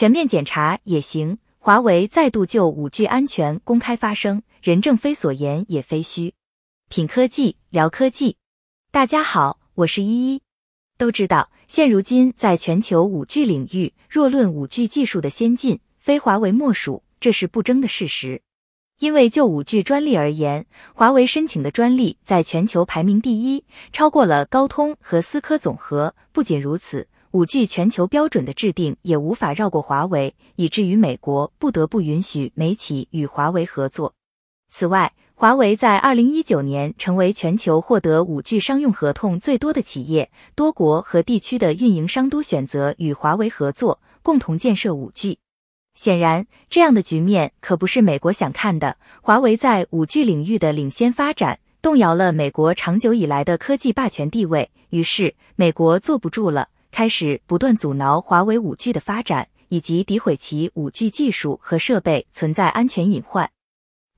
全面检查也行。华为再度就五 G 安全公开发声，任正非所言也非虚。品科技聊科技，大家好，我是依依。都知道，现如今在全球五 G 领域，若论五 G 技术的先进，非华为莫属，这是不争的事实。因为就五 G 专利而言，华为申请的专利在全球排名第一，超过了高通和思科总和。不仅如此。五 G 全球标准的制定也无法绕过华为，以至于美国不得不允许美企与华为合作。此外，华为在二零一九年成为全球获得五 G 商用合同最多的企业，多国和地区的运营商都选择与华为合作，共同建设五 G。显然，这样的局面可不是美国想看的。华为在五 G 领域的领先发展，动摇了美国长久以来的科技霸权地位，于是美国坐不住了。开始不断阻挠华为五 G 的发展，以及诋毁其五 G 技术和设备存在安全隐患。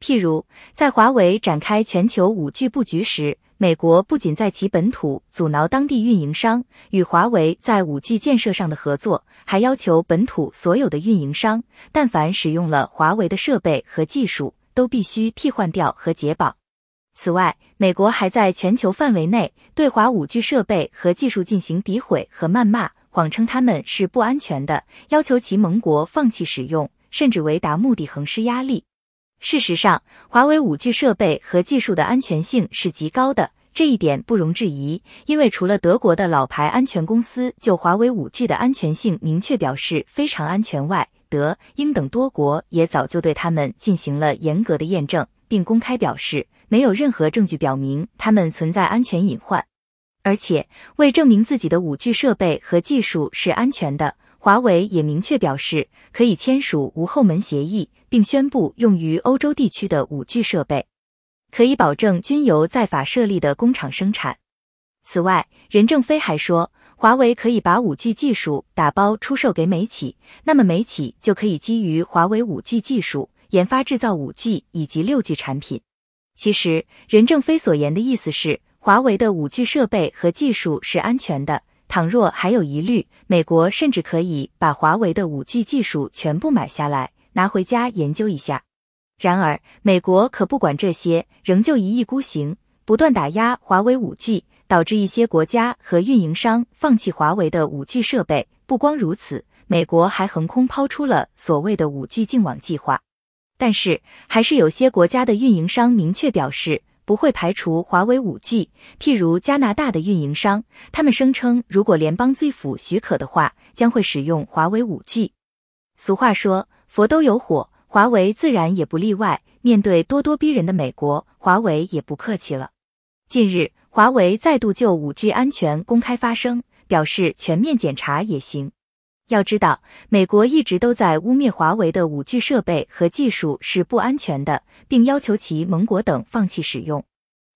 譬如，在华为展开全球五 G 布局时，美国不仅在其本土阻挠当地运营商与华为在五 G 建设上的合作，还要求本土所有的运营商，但凡使用了华为的设备和技术，都必须替换掉和解绑。此外，美国还在全球范围内对华五 G 设备和技术进行诋毁和谩骂，谎称他们是不安全的，要求其盟国放弃使用，甚至为达目的横施压力。事实上，华为五 G 设备和技术的安全性是极高的，这一点不容置疑。因为除了德国的老牌安全公司就华为五 G 的安全性明确表示非常安全外，德、英等多国也早就对他们进行了严格的验证，并公开表示。没有任何证据表明他们存在安全隐患，而且为证明自己的五 G 设备和技术是安全的，华为也明确表示可以签署无后门协议，并宣布用于欧洲地区的五 G 设备可以保证均由在法设立的工厂生产。此外，任正非还说，华为可以把五 G 技术打包出售给美企，那么美企就可以基于华为五 G 技术研发制造五 G 以及六 G 产品。其实，任正非所言的意思是，华为的五 G 设备和技术是安全的。倘若还有疑虑，美国甚至可以把华为的五 G 技术全部买下来，拿回家研究一下。然而，美国可不管这些，仍旧一意孤行，不断打压华为五 G，导致一些国家和运营商放弃华为的五 G 设备。不光如此，美国还横空抛出了所谓的五 G 净网计划。但是，还是有些国家的运营商明确表示不会排除华为五 G。譬如加拿大的运营商，他们声称，如果联邦政府许可的话，将会使用华为五 G。俗话说，佛都有火，华为自然也不例外。面对咄咄逼人的美国，华为也不客气了。近日，华为再度就五 G 安全公开发声，表示全面检查也行。要知道，美国一直都在污蔑华为的五 G 设备和技术是不安全的，并要求其盟国等放弃使用。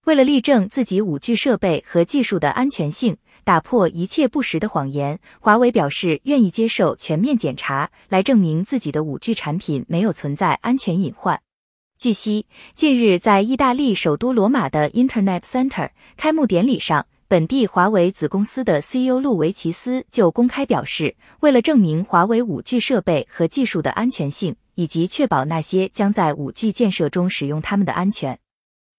为了力证自己五 G 设备和技术的安全性，打破一切不实的谎言，华为表示愿意接受全面检查，来证明自己的五 G 产品没有存在安全隐患。据悉，近日在意大利首都罗马的 Internet Center 开幕典礼上。本地华为子公司的 CEO 路维奇斯就公开表示，为了证明华为五 G 设备和技术的安全性，以及确保那些将在五 G 建设中使用它们的安全。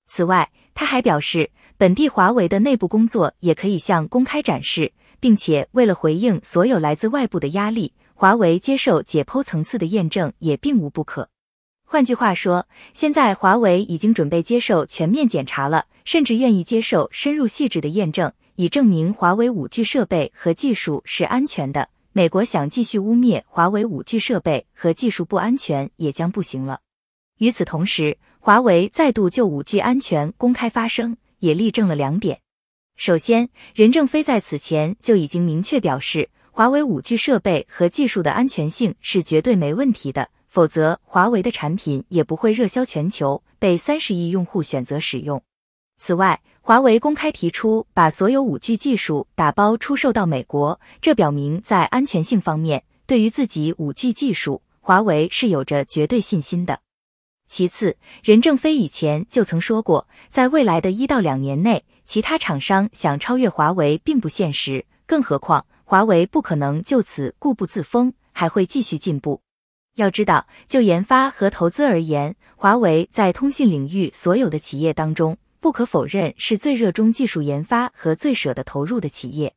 此外，他还表示，本地华为的内部工作也可以向公开展示，并且为了回应所有来自外部的压力，华为接受解剖层次的验证也并无不可。换句话说，现在华为已经准备接受全面检查了，甚至愿意接受深入细致的验证，以证明华为五 G 设备和技术是安全的。美国想继续污蔑华为五 G 设备和技术不安全，也将不行了。与此同时，华为再度就五 G 安全公开发声，也力证了两点。首先，任正非在此前就已经明确表示，华为五 G 设备和技术的安全性是绝对没问题的。否则，华为的产品也不会热销全球，被三十亿用户选择使用。此外，华为公开提出把所有五 G 技术打包出售到美国，这表明在安全性方面，对于自己五 G 技术，华为是有着绝对信心的。其次，任正非以前就曾说过，在未来的一到两年内，其他厂商想超越华为并不现实，更何况华为不可能就此固步自封。还会继续进步。要知道，就研发和投资而言，华为在通信领域所有的企业当中，不可否认是最热衷技术研发和最舍得投入的企业。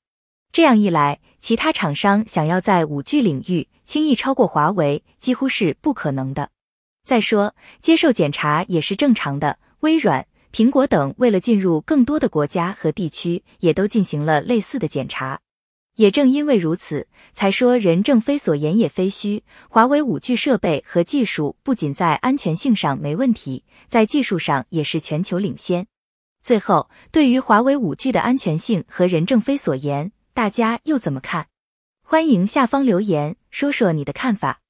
这样一来，其他厂商想要在五 G 领域轻易超过华为，几乎是不可能的。再说，接受检查也是正常的。微软、苹果等为了进入更多的国家和地区，也都进行了类似的检查。也正因为如此，才说任正非所言也非虚。华为五 G 设备和技术不仅在安全性上没问题，在技术上也是全球领先。最后，对于华为五 G 的安全性和任正非所言，大家又怎么看？欢迎下方留言说说你的看法。